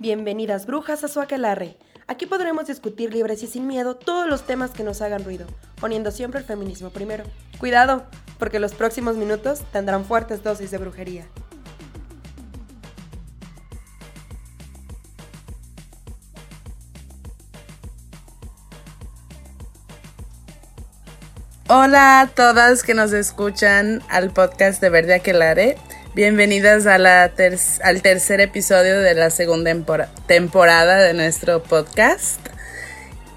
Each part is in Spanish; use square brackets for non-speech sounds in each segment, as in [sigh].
Bienvenidas brujas a su aquelarre. Aquí podremos discutir libres y sin miedo todos los temas que nos hagan ruido, poniendo siempre el feminismo primero. Cuidado, porque los próximos minutos tendrán fuertes dosis de brujería. Hola a todas que nos escuchan al podcast de Verde Aquelare. Bienvenidas al tercer episodio de la segunda temporada de nuestro podcast.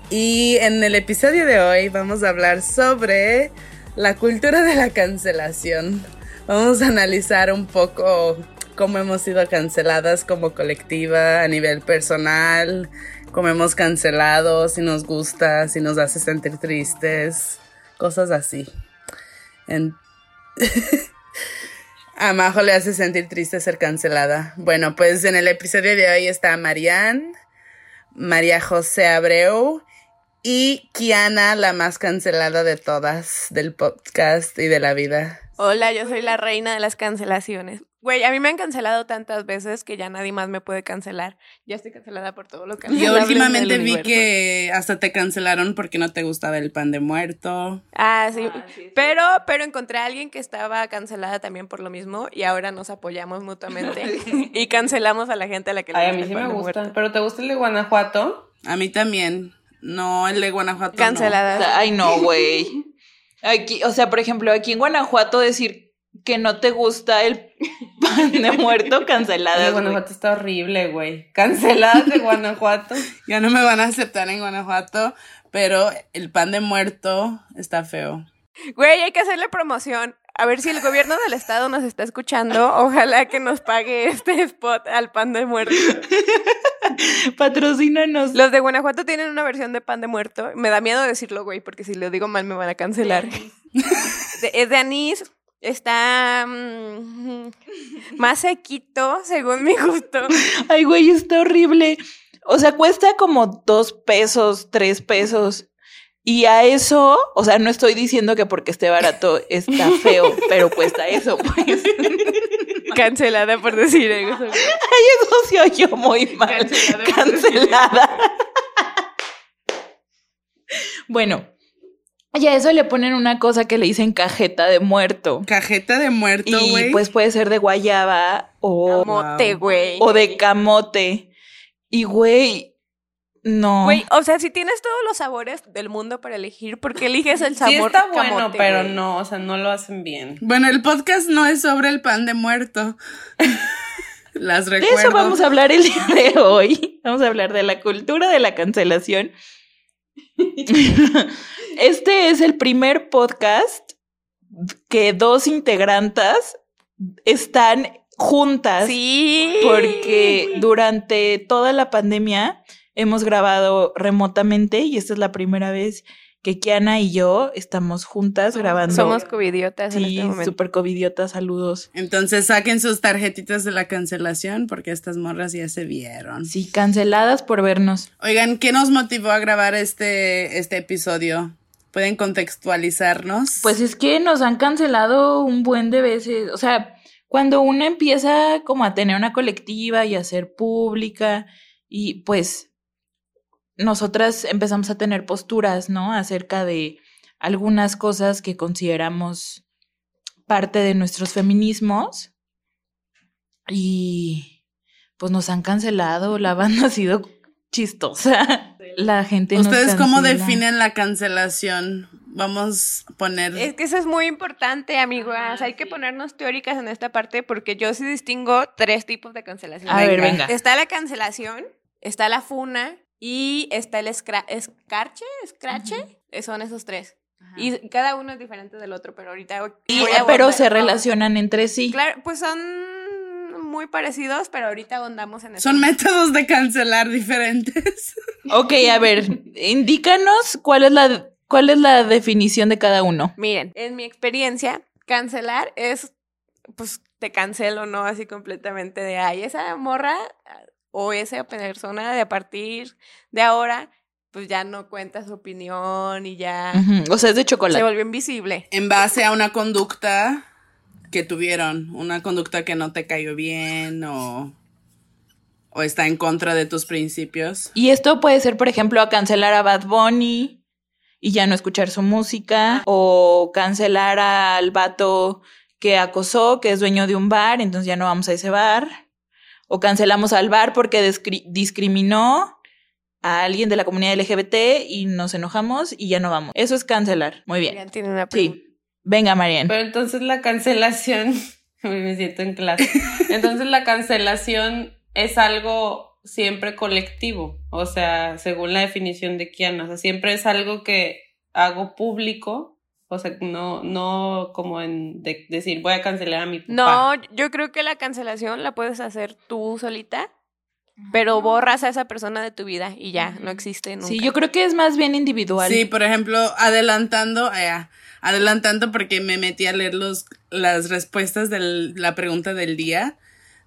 Y en el episodio de hoy vamos a hablar sobre la cultura de la cancelación. Vamos a analizar un poco cómo hemos sido canceladas como colectiva a nivel personal, cómo hemos cancelado, si nos gusta, si nos hace sentir tristes cosas así. [laughs] a Majo le hace sentir triste ser cancelada. Bueno, pues en el episodio de hoy está Marianne, María José Abreu y Kiana, la más cancelada de todas del podcast y de la vida. Hola, yo soy la reina de las cancelaciones. Güey, a mí me han cancelado tantas veces que ya nadie más me puede cancelar. Ya estoy cancelada por todo lo que Yo últimamente vi que hasta te cancelaron porque no te gustaba el pan de muerto. Ah, sí. Ah, pero, pero encontré a alguien que estaba cancelada también por lo mismo y ahora nos apoyamos mutuamente [laughs] y cancelamos a la gente a la que le Ay, a mí sí me gusta. ¿Pero te gusta el de Guanajuato? A mí también. No, el de Guanajuato. Cancelada. Ay, no, güey. Aquí, o sea, por ejemplo, aquí en Guanajuato decir que no te gusta el pan de muerto, cancelada. Guanajuato está horrible, güey. Canceladas de Guanajuato. [laughs] ya no me van a aceptar en Guanajuato, pero el pan de muerto está feo. Güey, hay que hacerle promoción. A ver si el gobierno del estado nos está escuchando. Ojalá que nos pague este spot al pan de muerto. [laughs] Patrocínanos. Los de Guanajuato tienen una versión de pan de muerto. Me da miedo decirlo, güey, porque si lo digo mal me van a cancelar. es de anís, Está mm, [laughs] más sequito, según mi gusto. [laughs] Ay, güey, está horrible. O sea, cuesta como dos pesos, tres pesos. Y a eso, o sea, no estoy diciendo que porque esté barato está [laughs] feo, pero cuesta eso, pues. Cancelada por decir eso. Ay, eso se oyó muy mal. Cancelada. Cancelada. bueno, y a eso le ponen una cosa que le dicen cajeta de muerto. Cajeta de muerto, güey. Y pues puede ser de guayaba o. Camote, güey. O de camote. Y, güey, no. Güey, o sea, si tienes todos los sabores del mundo para elegir, ¿por qué eliges el sabor sí está bueno, pero no, o sea, no lo hacen bien. Bueno, el podcast no es sobre el pan de muerto. [laughs] Las recuerdo. De eso vamos a hablar el día de hoy. Vamos a hablar de la cultura de la cancelación. [laughs] Este es el primer podcast que dos integrantes están juntas. Sí. Porque durante toda la pandemia hemos grabado remotamente y esta es la primera vez que Kiana y yo estamos juntas grabando. Somos covidiotas sí, en este super covidiotas, saludos. Entonces saquen sus tarjetitas de la cancelación porque estas morras ya se vieron. Sí, canceladas por vernos. Oigan, ¿qué nos motivó a grabar este, este episodio? ¿Pueden contextualizarnos? Pues es que nos han cancelado un buen de veces. O sea, cuando uno empieza como a tener una colectiva y a ser pública y pues nosotras empezamos a tener posturas, ¿no? Acerca de algunas cosas que consideramos parte de nuestros feminismos y pues nos han cancelado, la banda [laughs] ha sido chistosa. La gente ¿Ustedes cómo definen la cancelación? Vamos a poner. Es que eso es muy importante, amigas. Hay que ponernos teóricas en esta parte porque yo sí distingo tres tipos de cancelación. A ver, venga. Está la cancelación, está la funa y está el escarche, escrache, son esos tres. Y cada uno es diferente del otro, pero ahorita... pero se relacionan entre sí. Claro, pues son muy parecidos, pero ahorita ahondamos en eso. Son métodos de cancelar diferentes. [laughs] ok, a ver, indícanos cuál es la cuál es la definición de cada uno. Miren, en mi experiencia, cancelar es pues te cancelo, ¿no? Así completamente de ay, esa morra o esa persona de a partir de ahora pues ya no cuenta su opinión y ya... O sea, es de chocolate. Se volvió invisible. En base a una conducta que tuvieron, una conducta que no te cayó bien o... o está en contra de tus principios. Y esto puede ser, por ejemplo, a cancelar a Bad Bunny y ya no escuchar su música, o cancelar al vato que acosó, que es dueño de un bar, entonces ya no vamos a ese bar, o cancelamos al bar porque discri- discriminó a alguien de la comunidad LGBT y nos enojamos y ya no vamos. Eso es cancelar. Muy bien. Marian tiene una pregunta. Sí. Venga, Marian. Pero entonces la cancelación, [laughs] me siento en clase. Entonces la cancelación es algo siempre colectivo, o sea, según la definición de Kiana, o sea, siempre es algo que hago público, o sea, no, no como en de- decir voy a cancelar a mi papá. No, yo creo que la cancelación la puedes hacer tú solita, pero borras a esa persona de tu vida y ya, no existe nunca. Sí, yo creo que es más bien individual. Sí, por ejemplo, adelantando, eh, adelantando porque me metí a leer los, las respuestas de la pregunta del día.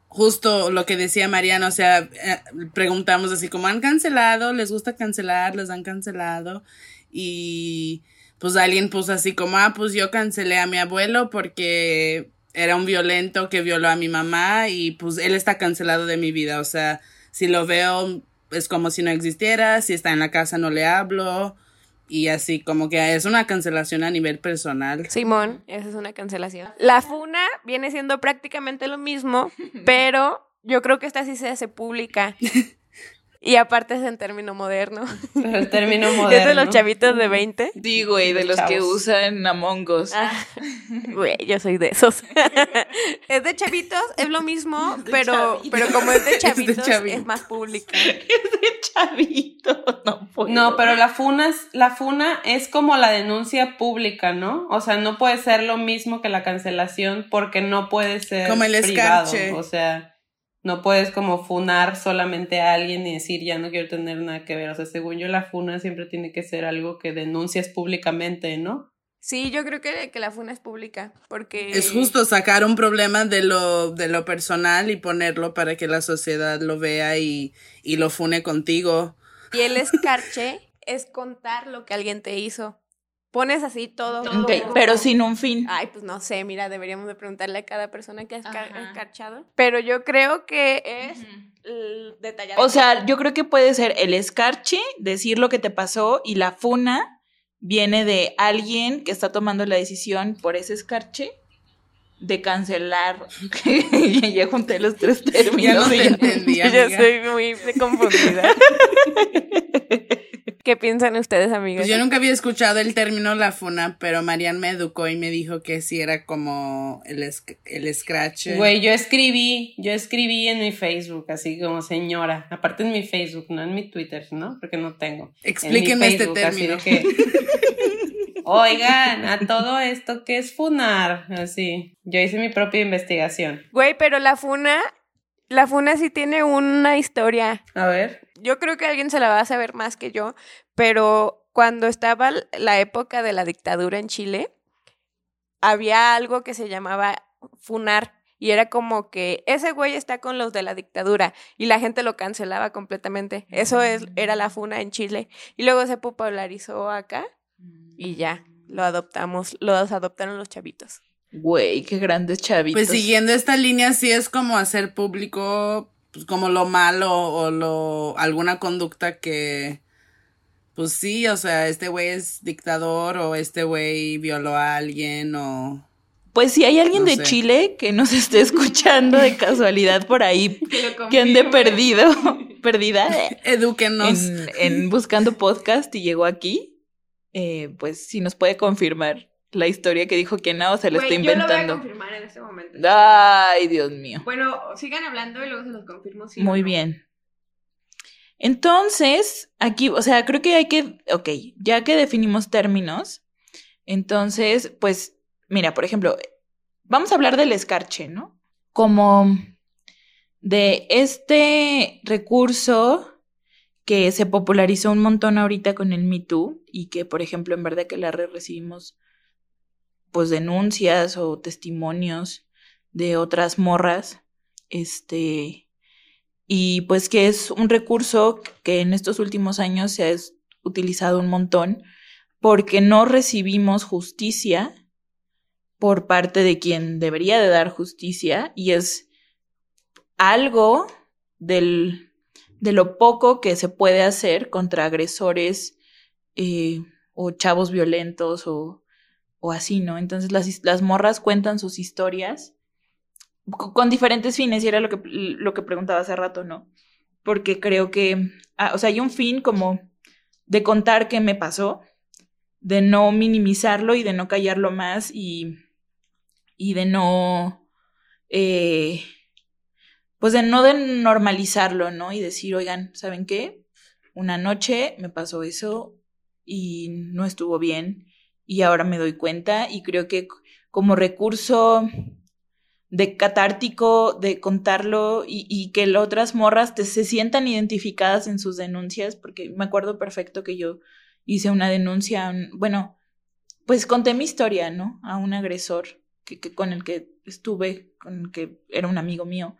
Justo lo que decía Mariana, o sea, eh, preguntamos así como han cancelado, les gusta cancelar, les han cancelado y pues alguien puso así como, ah, pues yo cancelé a mi abuelo porque era un violento que violó a mi mamá y pues él está cancelado de mi vida, o sea, si lo veo es como si no existiera, si está en la casa no le hablo y así como que es una cancelación a nivel personal. Simón, esa es una cancelación. La funa viene siendo prácticamente lo mismo, [laughs] pero yo creo que esta sí se hace pública. [laughs] Y aparte es en término moderno. Pero el término [laughs] Es moderno. de los chavitos de 20. Sí, güey, de los que Chavos. usan Among Us. Ah, Güey, yo soy de esos. [laughs] es de chavitos, es lo mismo, pero, chavitos. pero como es de de chavitos, es, chavitos. más pública. [laughs] de chavito, no puedo. No, pero la funa, es, la funa es como la denuncia pública, ¿no? O sea, no puede ser lo mismo que la cancelación porque no puede ser Como el privado. escarche. O sea, no puedes como funar solamente a alguien y decir ya no quiero tener nada que ver. O sea, según yo, la funa siempre tiene que ser algo que denuncias públicamente, ¿no? Sí, yo creo que, que la funa es pública, porque... Es justo sacar un problema de lo, de lo personal y ponerlo para que la sociedad lo vea y, y lo fune contigo. Y el escarche [laughs] es contar lo que alguien te hizo. Pones así todo. Ok, pero sin un fin. Ay, pues no sé, mira, deberíamos de preguntarle a cada persona que ha escarchado. Pero yo creo que es l- detallar. O sea, yo creo que puede ser el escarche, decir lo que te pasó, y la funa viene de alguien que está tomando la decisión por ese escarche de cancelar. [laughs] ya junté los tres términos. Ya no te entendí, Yo [laughs] ya estoy muy confundida. [laughs] ¿Qué piensan ustedes, amigas? Pues yo nunca había escuchado el término la funa, pero Marian me educó y me dijo que sí era como el, el scratch. Güey, yo escribí, yo escribí en mi Facebook, así como señora. Aparte en mi Facebook, no en mi Twitter, ¿no? Porque no tengo. Explíquenme este así término. de que, [laughs] Oigan, a todo esto, ¿qué es funar? Así. Yo hice mi propia investigación. Güey, pero la funa, la funa sí tiene una historia. A ver. Yo creo que alguien se la va a saber más que yo, pero cuando estaba la época de la dictadura en Chile, había algo que se llamaba funar. Y era como que ese güey está con los de la dictadura y la gente lo cancelaba completamente. Eso es, era la funa en Chile. Y luego se popularizó acá y ya, lo adoptamos, los adoptaron los chavitos. Güey, qué grandes chavitos. Pues siguiendo esta línea, sí es como hacer público pues, como lo malo o lo alguna conducta que pues sí, o sea, este güey es dictador o este güey violó a alguien o Pues si hay alguien No de sé. Chile que nos esté escuchando de casualidad por ahí, [laughs] que ande perdido, [laughs] perdida edúquenos. en, en buscando podcast y llegó aquí, eh, pues si nos puede confirmar la historia que dijo que no, se la está inventando. confirmar en este momento. Ay, Dios mío. Bueno, sigan hablando y luego se los confirmo. si Muy no. bien. Entonces, aquí, o sea, creo que hay que, ok, ya que definimos términos, entonces, pues, mira, por ejemplo, vamos a hablar del escarche, ¿no? Como de este recurso que se popularizó un montón ahorita con el Me Too y que, por ejemplo, en verdad que la red recibimos pues denuncias o testimonios de otras morras, este, y pues que es un recurso que en estos últimos años se ha utilizado un montón porque no recibimos justicia por parte de quien debería de dar justicia y es algo del, de lo poco que se puede hacer contra agresores eh, o chavos violentos o, o así, ¿no? Entonces las, morras cuentan sus historias con diferentes fines y era lo que, lo que preguntaba hace rato, ¿no? Porque creo que, ah, o sea, hay un fin como de contar qué me pasó, de no minimizarlo y de no callarlo más y, y de no, eh, pues de no de normalizarlo, ¿no? Y decir, oigan, ¿saben qué? Una noche me pasó eso y no estuvo bien y ahora me doy cuenta y creo que como recurso de catártico, de contarlo y, que las otras morras te, se sientan identificadas en sus denuncias, porque me acuerdo perfecto que yo hice una denuncia, bueno, pues conté mi historia, ¿no? A un agresor que, que, con el que estuve, con el que era un amigo mío.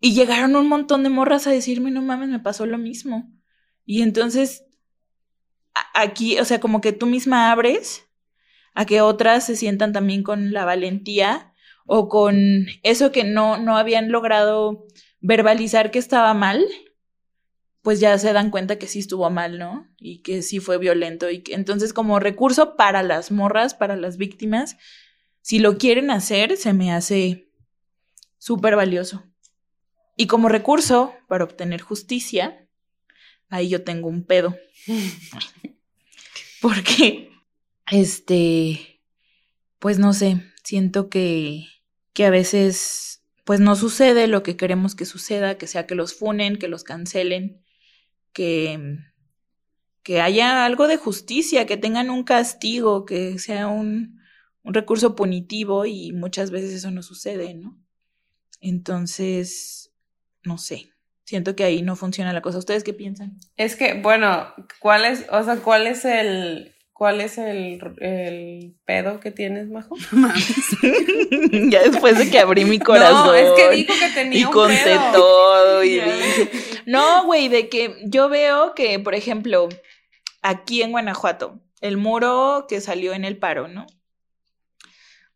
Y llegaron un montón de morras a decirme, no mames, me pasó lo mismo. Y entonces, aquí, o sea, como que tú misma abres a que otras se sientan también con la valentía o con eso que no, no habían logrado verbalizar que estaba mal pues ya se dan cuenta que sí estuvo mal, ¿no? Y que sí fue violento. Y entonces, como recurso para las morras, para las víctimas, si lo quieren hacer, se me hace súper valioso. Y como recurso para obtener justicia, ahí yo tengo un pedo. [laughs] Porque, este, pues no sé, siento que, que a veces, pues no sucede lo que queremos que suceda, que sea que los funen, que los cancelen que, que haya algo de justicia, que tengan un castigo, que sea un, un recurso punitivo y muchas veces eso no sucede, ¿no? Entonces, no sé, siento que ahí no funciona la cosa. ¿Ustedes qué piensan? Es que, bueno, ¿cuál es, o sea, cuál es el, ¿Cuál es el, el, pedo que tienes, Majo? [laughs] [laughs] ya después de que abrí mi corazón. No, es que dijo que tenía y conté todo y dije. No, güey, de que yo veo que, por ejemplo, aquí en Guanajuato, el muro que salió en el paro, ¿no?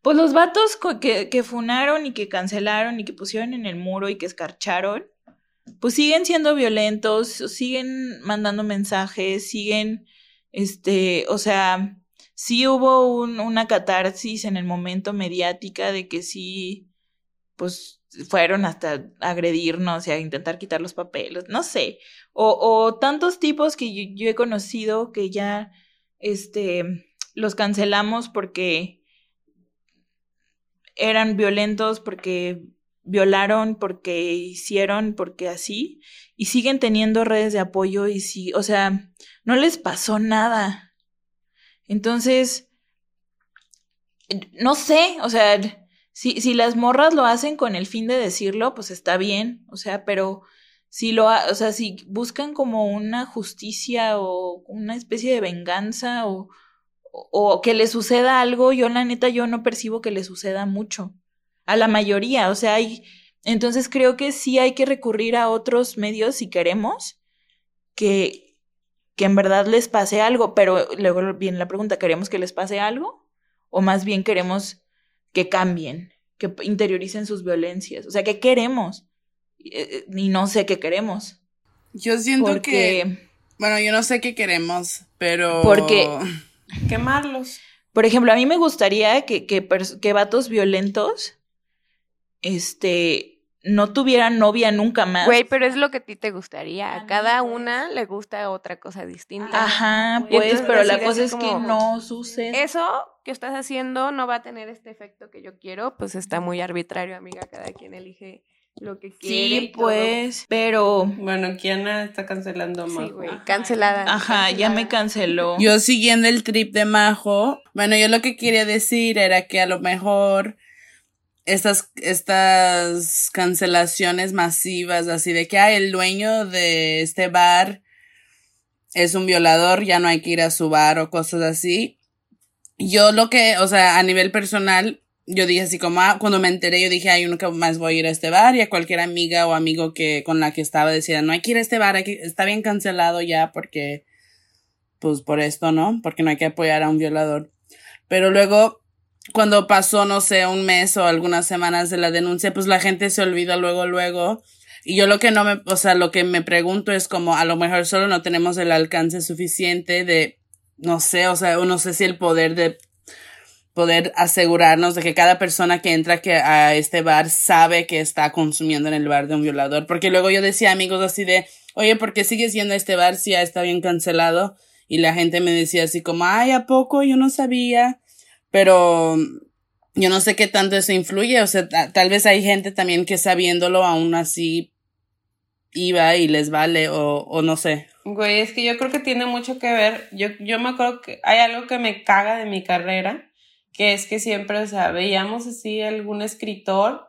Pues los vatos que, que funaron y que cancelaron y que pusieron en el muro y que escarcharon, pues siguen siendo violentos, siguen mandando mensajes, siguen este, o sea, sí hubo un, una catarsis en el momento mediática de que sí, pues fueron hasta agredirnos y a intentar quitar los papeles, no sé, o, tantos tipos que yo, yo, he conocido que ya, este, los cancelamos porque eran violentos, porque violaron, porque hicieron, porque así, y siguen teniendo redes de apoyo y sí, o sea, no les pasó nada. Entonces, no sé, o sea, si, si las morras lo hacen con el fin de decirlo, pues está bien, o sea, pero si lo, o sea, si buscan como una justicia o una especie de venganza o, o, que le suceda algo, yo la neta yo no percibo que le suceda mucho. A la mayoría, o sea, hay, entonces creo que sí hay que recurrir a otros medios si queremos que, que en verdad les pase algo, pero luego viene la pregunta, ¿queremos que les pase algo? ¿O más bien queremos que cambien, que interioricen sus violencias? O sea, ¿qué queremos? Y eh, no sé qué queremos. Yo siento que... Bueno, yo no sé qué queremos, pero... Porque... Quemarlos. Por ejemplo, a mí me gustaría que, que, que vatos violentos, este, no tuviera novia nunca más. Güey, pero es lo que a ti te gustaría. A cada una le gusta otra cosa distinta. Ajá, pues, pero la cosa es que no sucede. Eso que estás haciendo no va a tener este efecto que yo quiero, pues está muy arbitrario, amiga. Cada quien elige lo que quiere. Sí, pues, pero. Bueno, Kiana está cancelando a Majo. Sí, güey, cancelada. Ajá, ya me canceló. Yo siguiendo el trip de Majo, bueno, yo lo que quería decir era que a lo mejor estas, estas cancelaciones masivas, así de que, hay el dueño de este bar es un violador, ya no hay que ir a su bar o cosas así. Yo lo que, o sea, a nivel personal, yo dije así como, ah, cuando me enteré, yo dije, ay, nunca más voy a ir a este bar y a cualquier amiga o amigo que, con la que estaba decía, no hay que ir a este bar, está bien cancelado ya porque, pues por esto, ¿no? Porque no hay que apoyar a un violador. Pero luego cuando pasó, no sé, un mes o algunas semanas de la denuncia, pues la gente se olvida luego, luego. Y yo lo que no me, o sea, lo que me pregunto es como a lo mejor solo no tenemos el alcance suficiente de, no sé, o sea, no sé si el poder de poder asegurarnos de que cada persona que entra a este bar sabe que está consumiendo en el bar de un violador. Porque luego yo decía amigos así de, oye, ¿por qué sigues yendo a este bar si ya está bien cancelado? Y la gente me decía así como, ay, ¿a poco? Yo no sabía. Pero yo no sé qué tanto eso influye. O sea, tal vez hay gente también que sabiéndolo aún así iba y les vale o, o no sé. Güey, es que yo creo que tiene mucho que ver. Yo, yo me acuerdo que hay algo que me caga de mi carrera, que es que siempre, o sea, veíamos así algún escritor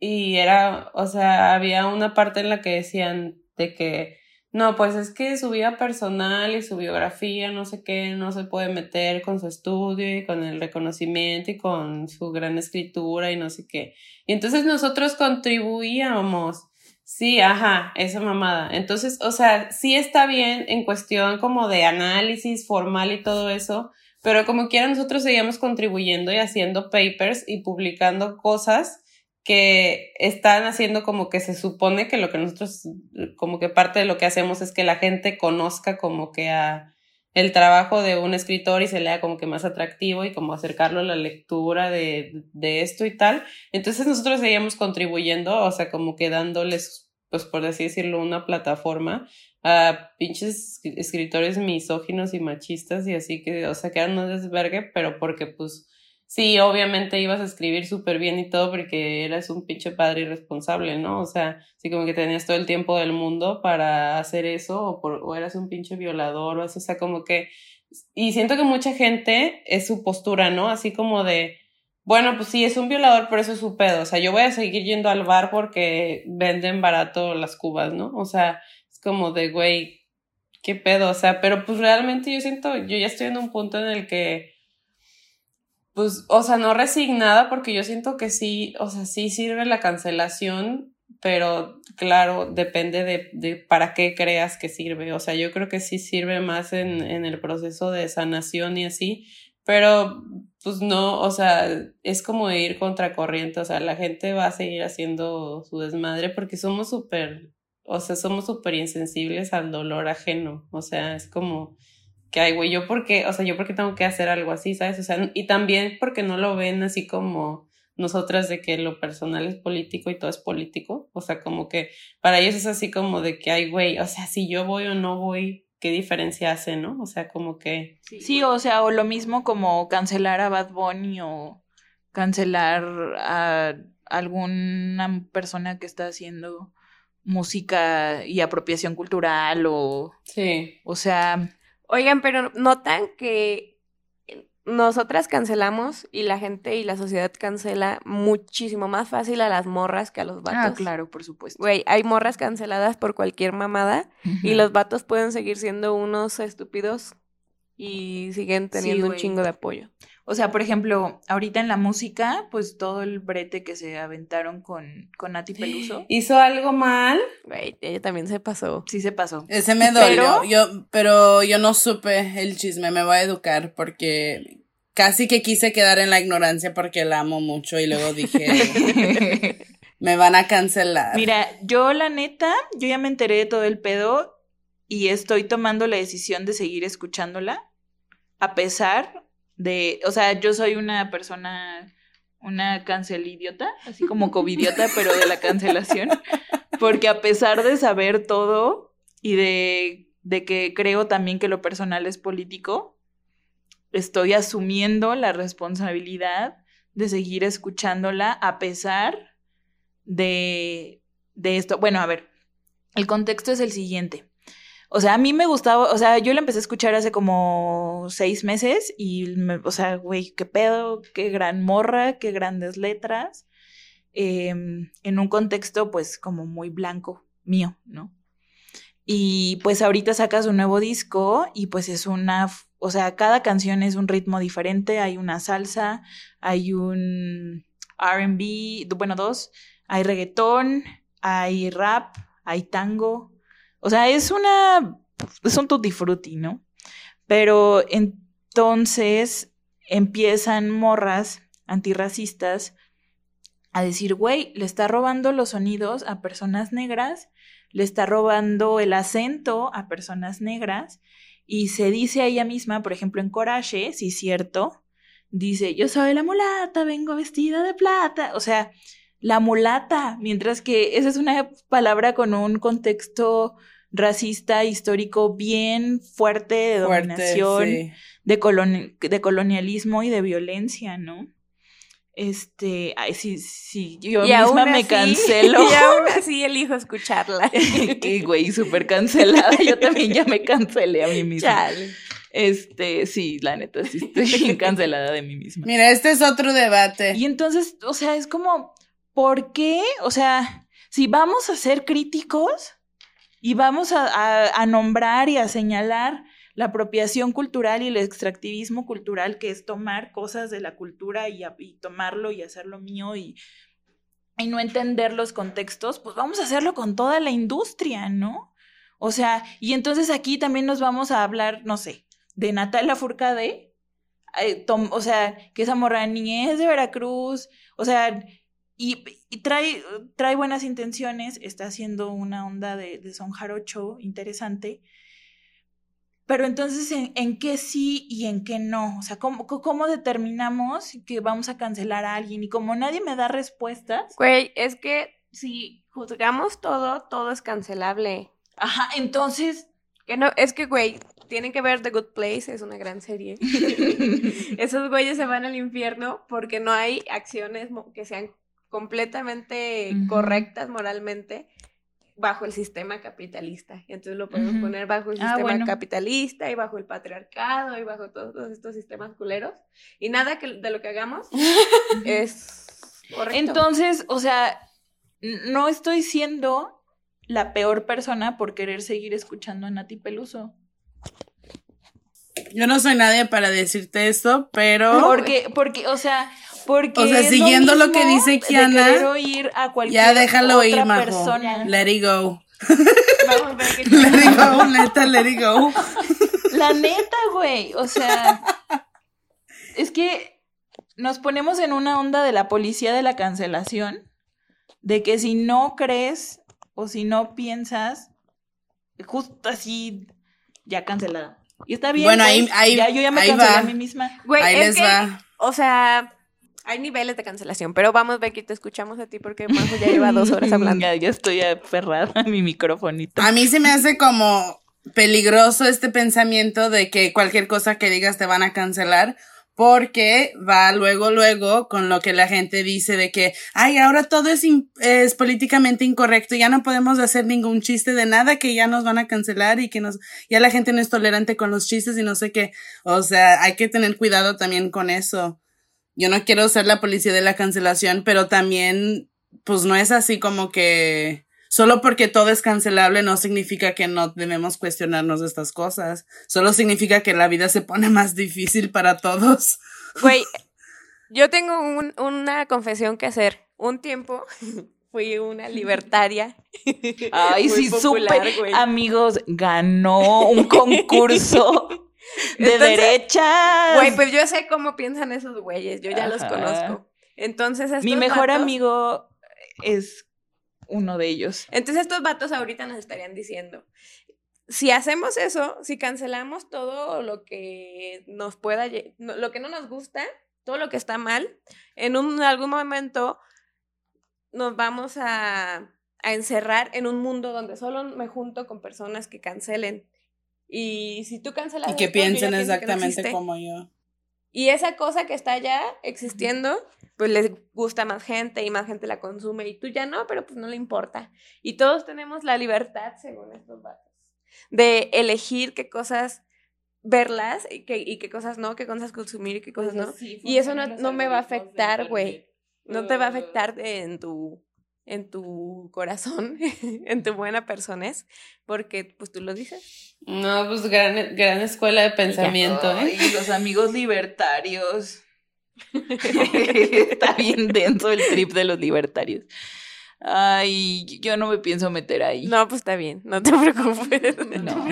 y era, o sea, había una parte en la que decían de que no, pues es que su vida personal y su biografía, no sé qué, no se puede meter con su estudio y con el reconocimiento y con su gran escritura y no sé qué. Y entonces nosotros contribuíamos. Sí, ajá, esa mamada. Entonces, o sea, sí está bien en cuestión como de análisis formal y todo eso, pero como quiera nosotros seguíamos contribuyendo y haciendo papers y publicando cosas que están haciendo como que se supone que lo que nosotros, como que parte de lo que hacemos es que la gente conozca como que a el trabajo de un escritor y se lea como que más atractivo y como acercarlo a la lectura de, de esto y tal. Entonces nosotros seguíamos contribuyendo, o sea, como que dándoles, pues por así decirlo, una plataforma a pinches escritores misóginos y machistas y así que, o sea, que eran un desvergue, pero porque pues sí, obviamente ibas a escribir súper bien y todo porque eras un pinche padre irresponsable, ¿no? O sea, sí como que tenías todo el tiempo del mundo para hacer eso o, por, o eras un pinche violador o eso, o sea, como que... Y siento que mucha gente es su postura, ¿no? Así como de, bueno, pues sí, es un violador, pero eso es su pedo. O sea, yo voy a seguir yendo al bar porque venden barato las cubas, ¿no? O sea, es como de, güey, qué pedo. O sea, pero pues realmente yo siento, yo ya estoy en un punto en el que pues, o sea, no resignada porque yo siento que sí, o sea, sí sirve la cancelación, pero claro, depende de, de para qué creas que sirve. O sea, yo creo que sí sirve más en, en el proceso de sanación y así, pero pues no, o sea, es como ir contracorriente, o sea, la gente va a seguir haciendo su desmadre porque somos súper, o sea, somos súper insensibles al dolor ajeno, o sea, es como que hay, güey, yo porque, o sea, yo porque tengo que hacer algo así, ¿sabes? O sea, y también porque no lo ven así como nosotras de que lo personal es político y todo es político, o sea, como que para ellos es así como de que hay, güey, o sea, si yo voy o no voy, ¿qué diferencia hace, no? O sea, como que... Sí, o sea, o lo mismo como cancelar a Bad Bunny o cancelar a alguna persona que está haciendo música y apropiación cultural o... Sí. O sea, Oigan, pero notan que nosotras cancelamos y la gente y la sociedad cancela muchísimo más fácil a las morras que a los vatos. ah, claro, por supuesto. Güey, hay morras canceladas por cualquier mamada y los vatos pueden seguir siendo unos estúpidos y siguen teniendo un chingo de apoyo. O sea, por ejemplo, ahorita en la música, pues todo el brete que se aventaron con, con Nati Peluso, ¿Hizo algo mal? Güey, ella también se pasó. sí se pasó. Ese me dolió. Pero- Yo, pero yo no supe el chisme, me voy a educar porque casi que quise quedar en la ignorancia porque la amo mucho y luego dije, [laughs] me van a cancelar. Mira, yo la neta, yo ya me enteré de todo el pedo y estoy tomando la decisión de seguir escuchándola a pesar de, o sea, yo soy una persona, una cancelidiota, así como covidiota, [laughs] pero de la cancelación, porque a pesar de saber todo y de, de que creo también que lo personal es político, estoy asumiendo la responsabilidad de seguir escuchándola a pesar de, de esto. Bueno, a ver, el contexto es el siguiente. O sea, a mí me gustaba, o sea, yo la empecé a escuchar hace como seis meses y, me, o sea, güey, qué pedo, qué gran morra, qué grandes letras, eh, en un contexto pues como muy blanco mío, ¿no? Y pues ahorita sacas un nuevo disco y pues es una, o sea, cada canción es un ritmo diferente, hay una salsa, hay un RB, bueno, dos, hay reggaetón, hay rap, hay tango, o sea, es una, es un tutti frutti, ¿no? Pero entonces empiezan morras antirracistas a decir, güey, le está robando los sonidos a personas negras, le está robando el acento a personas negras, y se dice a ella misma, por ejemplo, en Coraje, si es cierto, dice, yo soy la mulata, vengo vestida de plata, o sea, la mulata, mientras que esa es una palabra con un contexto racista histórico bien fuerte de dominación, de, de colonialismo y de violencia, ¿no? Este, ay, sí, sí, yo misma me cancelo. [laughs] Y aún así elijo escucharla. [laughs] Qué güey, súper cancelada. Yo también ya me cancelé a mí misma. Este, sí, la neta, sí estoy [laughs] cancelada de mí misma. Mira, este es otro debate. Y entonces, o sea, es como, ¿por qué? O sea, si vamos a ser críticos y vamos a nombrar y a señalar la apropiación cultural y el extractivismo cultural, que es tomar cosas de la cultura y, tomarlo y hacerlo mío y, y no entender los contextos, pues vamos a hacerlo con toda la industria, ¿no? O sea, y entonces aquí también nos vamos a hablar, no sé, de Natalia Furcade, eh, o sea, que esa morra ni es de Veracruz, o sea, y, trae, trae buenas intenciones, está haciendo una onda de, de son jarocho interesante, pero entonces, ¿en, qué sí y en qué no? O sea, ¿cómo, ¿cómo, determinamos que vamos a cancelar a alguien? Y como nadie me da respuestas. Güey, es que si juzgamos todo, todo es cancelable. Ajá, entonces. Que no, es que, güey, tienen que ver The Good Place, es una gran serie. [laughs] Esos güeyes se van al infierno porque no hay acciones que sean completamente correctas moralmente bajo el sistema capitalista. Y entonces lo podemos poner bajo el ah, sistema capitalista y bajo el patriarcado y bajo todos, estos sistemas culeros. Y nada que, de lo que hagamos [laughs] es correcto. Entonces, o sea, no estoy siendo la peor persona por querer seguir escuchando a Nati Peluso. Yo no soy nadie para decirte esto, pero. Porque, porque, o sea, porque o sea, siguiendo lo, que dice Kiana, ir a cualquier ya déjalo otra ir, majo. persona. Let it go. [laughs] let it go, neta, let it go. La neta, güey, o sea, es que nos ponemos en una onda de la policía de la cancelación, de que si no crees o si no piensas, justo así, ya cancelada. Y está bien. Bueno, ahí, ahí, ya, yo ya me cancelé a mí misma. Güey, ahí les va. O sea, hay niveles de cancelación, pero vamos, Becky, te escuchamos a ti porque Majo ya lleva dos horas hablando. [laughs] ya, estoy aferrada a mi microfonito. A mí se me hace como peligroso este pensamiento de que cualquier cosa que digas te van a cancelar. Porque va luego, luego con lo que la gente dice de que, ay, ahora todo es, es políticamente incorrecto, ya no podemos hacer ningún chiste de nada, que ya nos van a cancelar y que nos, ya la gente no es tolerante con los chistes y no sé qué. O sea, hay que tener cuidado también con eso yo no quiero ser la policía de la cancelación, pero también, pues no es así como que solo porque todo es cancelable no significa que no debemos cuestionarnos de estas cosas. Solo significa que la vida se pone [laughs] más difícil para todos. Güey, [laughs] yo tengo una confesión que hacer. Un tiempo [laughs] fui una libertaria. Ay, sí, súper. Amigos, ganó un concurso [laughs] de derecha. Güey, pues yo sé cómo piensan esos güeyes, yo ya los conozco. Entonces, Mi mejor amigo es uno de ellos. Entonces, estos vatos ahorita nos estarían diciendo, si hacemos eso, si cancelamos todo lo que nos pueda, lo que no nos gusta, todo lo que está mal, en un, algún momento nos vamos a, a encerrar en un mundo donde solo me junto con personas que cancelen y si tú cancelas... Y que piensen exactamente como yo. Y esa cosa que está ya existiendo, pues les gusta más gente y más gente la consume y tú ya no, pero pues no le importa. Y todos tenemos la libertad, según estos datos, de elegir qué cosas verlas y qué, y qué cosas no, qué cosas consumir y qué cosas no. y eso no, no me va a afectar, güey. No te va a afectar en tu en tu corazón, [laughs] en tu buena persona, porque pues tú lo dices. No, pues gran, gran escuela de pensamiento, ¿eh? Y los amigos libertarios. [laughs] Está bien denso el trip de los libertarios. Ay, yo no me pienso meter ahí. No, pues está bien, no te [laughs] preocupes. No.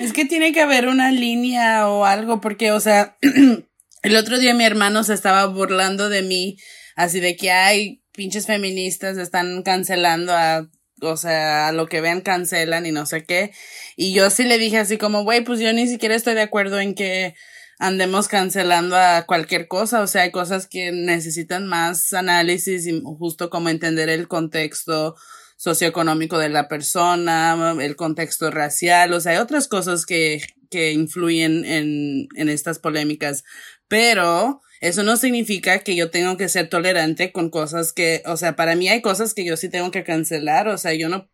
es que tiene que haber una línea o algo, porque, o sea, [clears throat] el otro día mi hermano se estaba burlando de mí así de que hay pinches feministas están cancelando a o sea, a lo que vean cancelan y no sé qué. Y yo sí le dije así como, güey, pues yo ni siquiera estoy de acuerdo en que andemos cancelando a cualquier cosa, o sea, hay cosas que necesitan más análisis y justo como entender el contexto socioeconómico de la persona, el contexto racial, o sea, hay otras cosas que, que influyen en, en estas polémicas, pero eso no significa que yo tengo que ser tolerante con cosas que, o sea, para mí hay cosas que yo sí tengo que cancelar, o sea, yo no,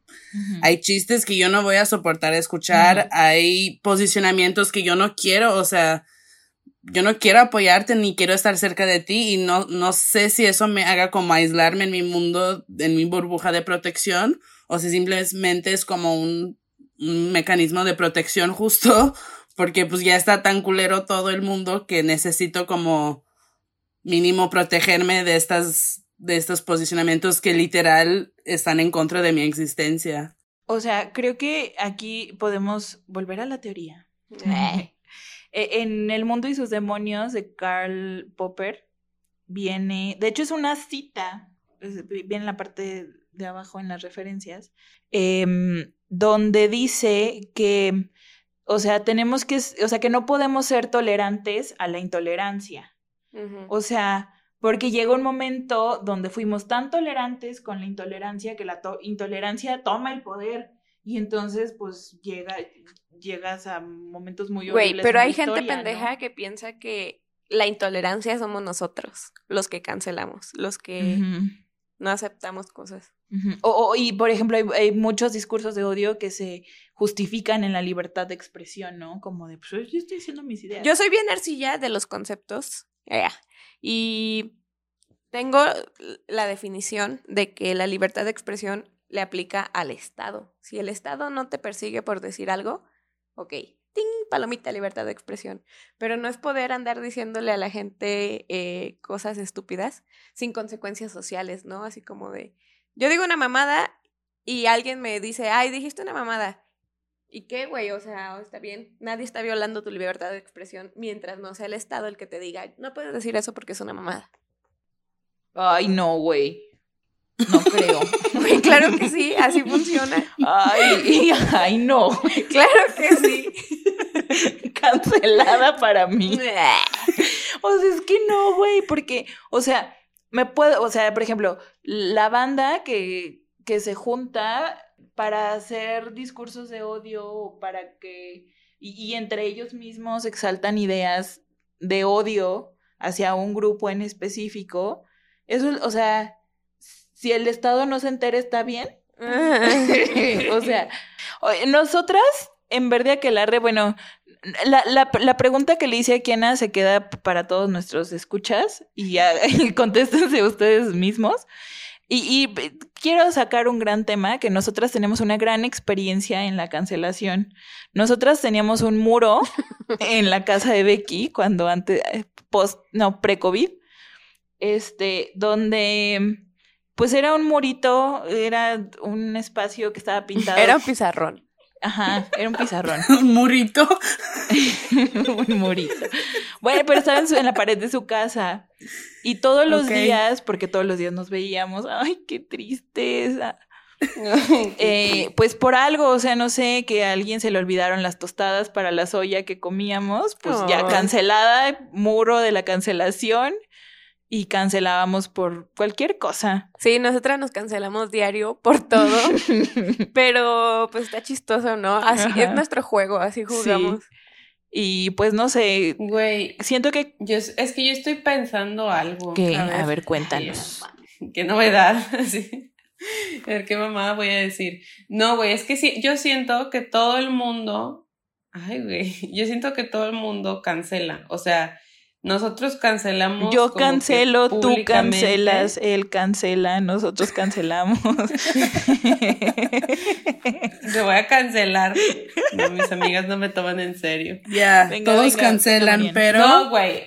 hay chistes que yo no voy a soportar escuchar, hay posicionamientos que yo no quiero, o sea, yo no quiero apoyarte ni quiero estar cerca de ti y no, no sé si eso me haga como aislarme en mi mundo, en mi burbuja de protección, o si simplemente es como un, un mecanismo de protección justo, [laughs] porque pues ya está tan culero todo el mundo que necesito como mínimo protegerme de estas de estos posicionamientos que literal están en contra de mi existencia. O sea, creo que aquí podemos volver a la teoría. Eh. [laughs] E, en El mundo y sus demonios de Karl Popper viene, de hecho es una cita, viene en la parte de abajo en las referencias, em, donde dice que, o sea, tenemos que, o sea, que no podemos ser tolerantes a la intolerancia. O sea, porque llega un momento donde fuimos tan tolerantes con la intolerancia que la intolerancia toma el poder y entonces pues llega llegas a momentos muy horribles. Güey, pero hay gente pendeja que piensa que la intolerancia somos nosotros, los que cancelamos, los que no aceptamos cosas. o, y por ejemplo, hay, muchos discursos de odio que se justifican en la libertad de expresión, ¿no? Como de, pues yo estoy diciendo mis ideas. Yo soy bien arcilla de los conceptos y tengo la definición de que la libertad de expresión le aplica al Estado. Si el Estado no te persigue por decir algo, ok, ¡ting! palomita, libertad de expresión. Pero no es poder andar diciéndole a la gente eh, cosas estúpidas sin consecuencias sociales, ¿no? Así como de, yo digo una mamada y alguien me dice, ay, dijiste una mamada. ¿Y qué, güey? O sea, está bien, nadie está violando tu libertad de expresión mientras no sea el Estado el que te diga, no puedes decir eso porque es una mamada. Ay, no, güey. No creo. [laughs] Güey, claro que sí, así funciona. Ay, ay, no. [laughs] Claro que sí. [laughs] Cancelada para mí. o sea, es que no, güey, porque, o sea, me puedo, o sea, por ejemplo, la banda que, que se junta para hacer discursos de odio, para que, y, entre ellos mismos exaltan ideas de odio hacia un grupo en específico, eso, o sea, si el Estado no se entera, está bien. [laughs] o sea, nosotras, en verdad que la re, bueno, la, la, la, pregunta que le hice a Kiana se queda para todos nuestros escuchas y ya [laughs] contéstense ustedes mismos. Y, quiero sacar un gran tema, que nosotras tenemos una gran experiencia en la cancelación. Nosotras teníamos un muro [laughs] en la casa de Becky cuando antes, eh, post, no, pre-COVID, este, donde pues era un murito, era un espacio que estaba pintado. Era un pizarrón. Ajá, era un pizarrón. [laughs] un murito. [laughs] un murito. Bueno, pero estaba en, la pared de su casa. Y todos los días, porque todos los días nos veíamos, ay, qué tristeza. [laughs] Eh, pues por algo, o sea, no sé, que a alguien se le olvidaron las tostadas para la soya que comíamos, pues ya cancelada, muro de la cancelación y cancelábamos por cualquier cosa. Sí, nosotras nos cancelamos diario por todo, [laughs] pero pues está chistoso, ¿no? Así es nuestro juego, así jugamos. Y pues no sé, güey, siento que yo es que yo estoy pensando algo. ¿Qué? A ver, cuéntanos. Qué novedad, [laughs] sí. A ver qué mamá voy a decir. No, güey, es que sí, yo siento que todo el mundo, ay, güey, [laughs] yo siento que todo el mundo cancela, o sea, nosotros cancelamos. Yo cancelo, tú cancelas, él cancela, nosotros cancelamos. [laughs] Te voy a cancelar. No, mis amigas no me toman en serio. Ya, todos cancelan, pero. No, güey.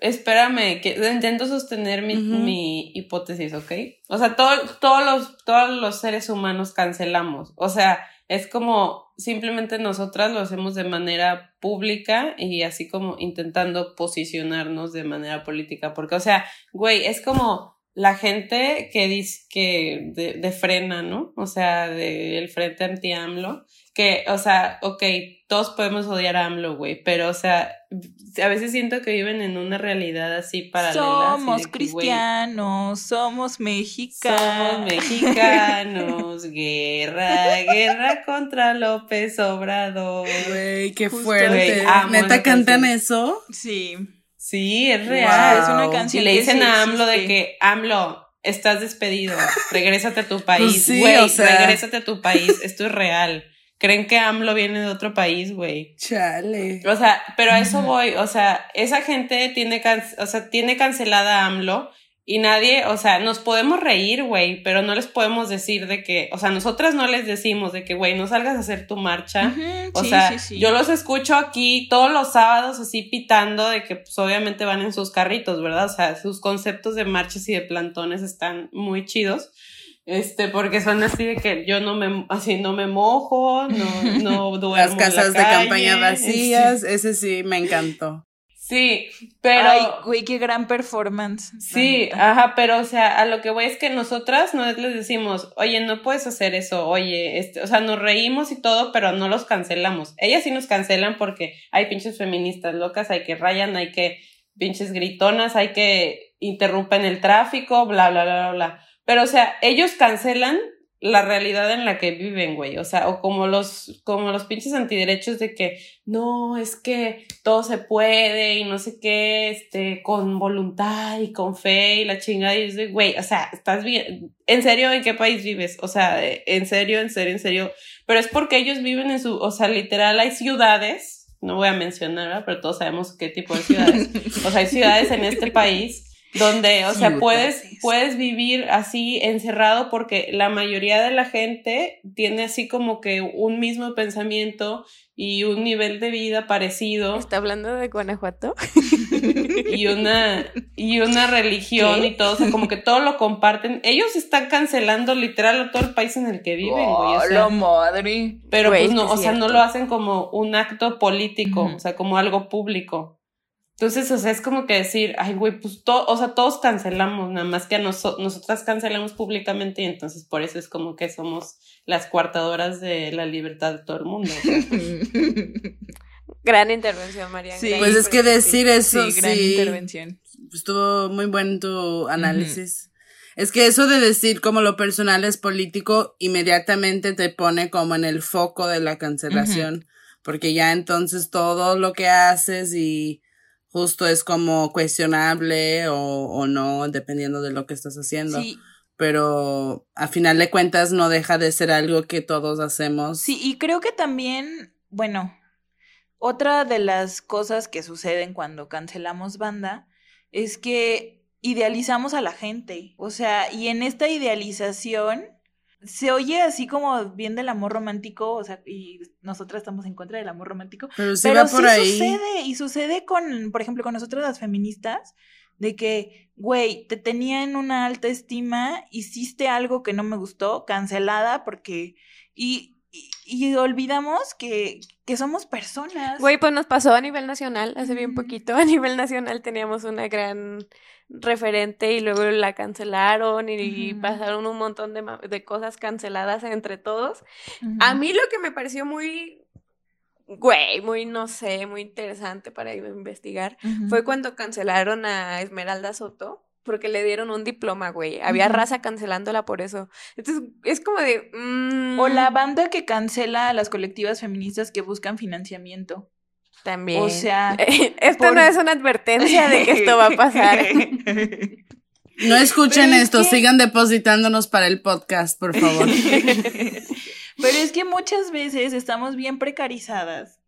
espérame, que intento sostener mi, mi hipótesis, ¿ok? O sea, todo, todos, los, todos los seres humanos cancelamos. O sea, es como simplemente nosotras lo hacemos de manera pública y así como intentando posicionarnos de manera política. Porque, o sea, güey, es como la gente que dice que de, de frena, ¿no? O sea, del frente anti-AMLO. Que, o sea, ok, todos podemos odiar a AMLO, güey, pero, o sea, a veces siento que viven en una realidad así paralela. así Somos de que, cristianos, somos mexicanos. somos mexicanos, [laughs] guerra, guerra contra López Obrador. Güey, qué Justo, fuerte. amo ¿Neta cantan canción. eso? Sí. Sí, es Wow. real. Es una Y canción Y le que dicen sí a AMLO de que, AMLO, estás despedido, regrésate a tu [laughs] país, Pues sí, güey, o sea. regrésate a tu país, esto es real. Creen que AMLO viene de otro país, güey. Chale. O sea, pero a eso voy, o sea, esa gente tiene, can- o sea, tiene cancelada a AMLO y nadie, o sea, nos podemos reír, güey, pero no les podemos decir de que, o sea, nosotras no les decimos de que, güey, no salgas a hacer tu marcha. O sí, sea, sí, sí. yo los escucho aquí todos los sábados así pitando de que pues obviamente van en sus carritos, ¿verdad? O sea, sus conceptos de marchas y de plantones están muy chidos. Este, porque son así de que yo no me, así no me mojo, no, no [laughs] duermo Las en la casas de calle, campaña vacías, ese sí me encantó. Sí, pero... Ay, güey, qué gran performance. Sí, ajá, pero o sea, a lo que voy es que nosotras no les decimos, oye, no puedes hacer eso, oye, este, o sea, nos reímos y todo, pero no los cancelamos. Ellas sí nos cancelan porque hay pinches feministas locas, hay que rayan, hay que pinches gritonas, hay que interrumpen el tráfico, bla, bla, bla, bla, bla. Pero, o sea, ellos cancelan la realidad en la que viven, güey. O sea, o como los, como los pinches antiderechos de que no, es que todo se puede y no sé qué, este, con voluntad y con fe y la chingada. Y de, güey, o sea, estás bien. ¿En serio en qué país vives? O sea, en serio, en serio, en serio. Pero es porque ellos viven en su, o sea, literal hay ciudades, no voy a mencionar, pero todos sabemos qué tipo de ciudades. o sea, hay ciudades en este país donde, o sea, puedes, puedes vivir así encerrado porque la mayoría de la gente tiene así como que un mismo pensamiento y un nivel de vida parecido ¿Está hablando de Guanajuato? y una y una religión ¿Qué? y todo, o sea, como que todo lo comparten. Ellos están cancelando literal a todo el país en el que viven, güey, o sea, la madre. pero Güey, pues no, o sea, no lo hacen como un acto político, o sea, como algo público. Entonces, o sea, es como que decir, ay, güey, pues todo, o sea, todos cancelamos, nada más que a noso- nosotras cancelamos públicamente y entonces por eso es como que somos las cuartadoras de la libertad de todo el mundo. [laughs] Gran intervención, Mariana. Sí. Gran Pues es que decir eso, sí, gran sí, intervención. estuvo muy buen tu análisis. Es que eso de decir como lo personal es político, inmediatamente te pone como en el foco de la cancelación, porque ya entonces todo lo que haces y justo es como cuestionable o, o no, dependiendo de lo que estás haciendo. Sí, Pero a final de cuentas no deja de ser algo que todos hacemos. sí, y creo que también, bueno, otra de las cosas que suceden cuando cancelamos banda es que idealizamos a la gente. O sea, y en esta idealización se oye así como bien del amor romántico, o sea, y nosotras estamos en contra del amor romántico. Pero va por ahí. sucede, y sucede con, por ejemplo, con nosotras las feministas, de que, güey, te tenía en una alta estima, hiciste algo que no me gustó, cancelada, porque, y, y, y olvidamos que, que somos personas. Güey, pues nos pasó a nivel nacional, hace bien poquito. A nivel nacional teníamos una gran referente y luego la cancelaron y, pasaron un montón de, de cosas canceladas entre todos. A mí lo que me pareció muy, güey, muy, no sé, muy interesante para investigar fue cuando cancelaron a Esmeralda Soto. Porque le dieron un diploma, güey. Había Ujú. raza cancelándola por eso. Entonces, es como de. mm, O la banda que cancela a las colectivas feministas que buscan financiamiento. También. O sea, [laughs] esto por- no es una advertencia de que esto va a pasar. [laughs] No escuchen es esto, que- sigan depositándonos para el podcast, por favor. [laughs] Pero es que muchas veces estamos bien precarizadas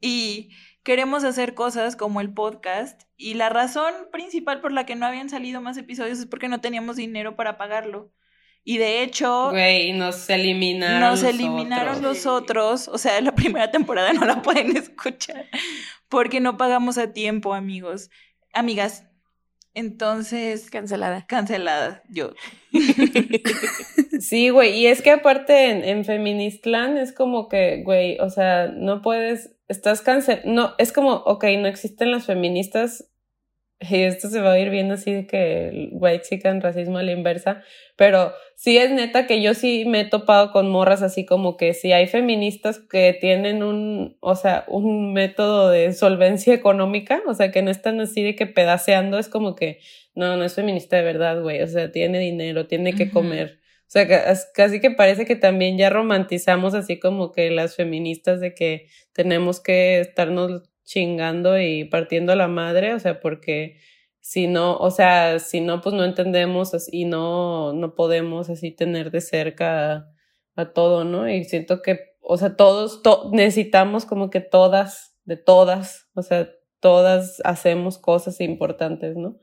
y queremos hacer cosas como el podcast y la razón principal por la que no habían salido más episodios es porque no teníamos dinero para pagarlo. Y de hecho, Güey, nos eliminaron. nos los eliminaron otros. los otros, o sea, la primera temporada no la pueden escuchar porque no pagamos a tiempo, amigos. amigas. Entonces, Cancelada. cancelada yo. [laughs] Sí, güey, y es que aparte en, en Feministland es como que, güey, o sea, no puedes, estás cancel, no, es como, ok, no existen las feministas, y esto se va a ir viendo así de que white chican racismo a la inversa, pero sí es neta que yo sí me he topado con morras así como que si hay feministas que tienen un, o sea, un método de solvencia económica, o sea, que no están así de que pedaceando, es como que, no, no es feminista de verdad, güey, o sea, tiene dinero, tiene que comer. O sea, casi que parece que también ya romantizamos así como que las feministas de que tenemos que estarnos chingando y partiendo la madre, o sea, porque si no, o sea, si no, pues no entendemos y no, no podemos así tener de cerca a, todo, ¿no? Y siento que, o sea, todos to- necesitamos como que todas, de todas, o sea, todas hacemos cosas importantes, ¿no?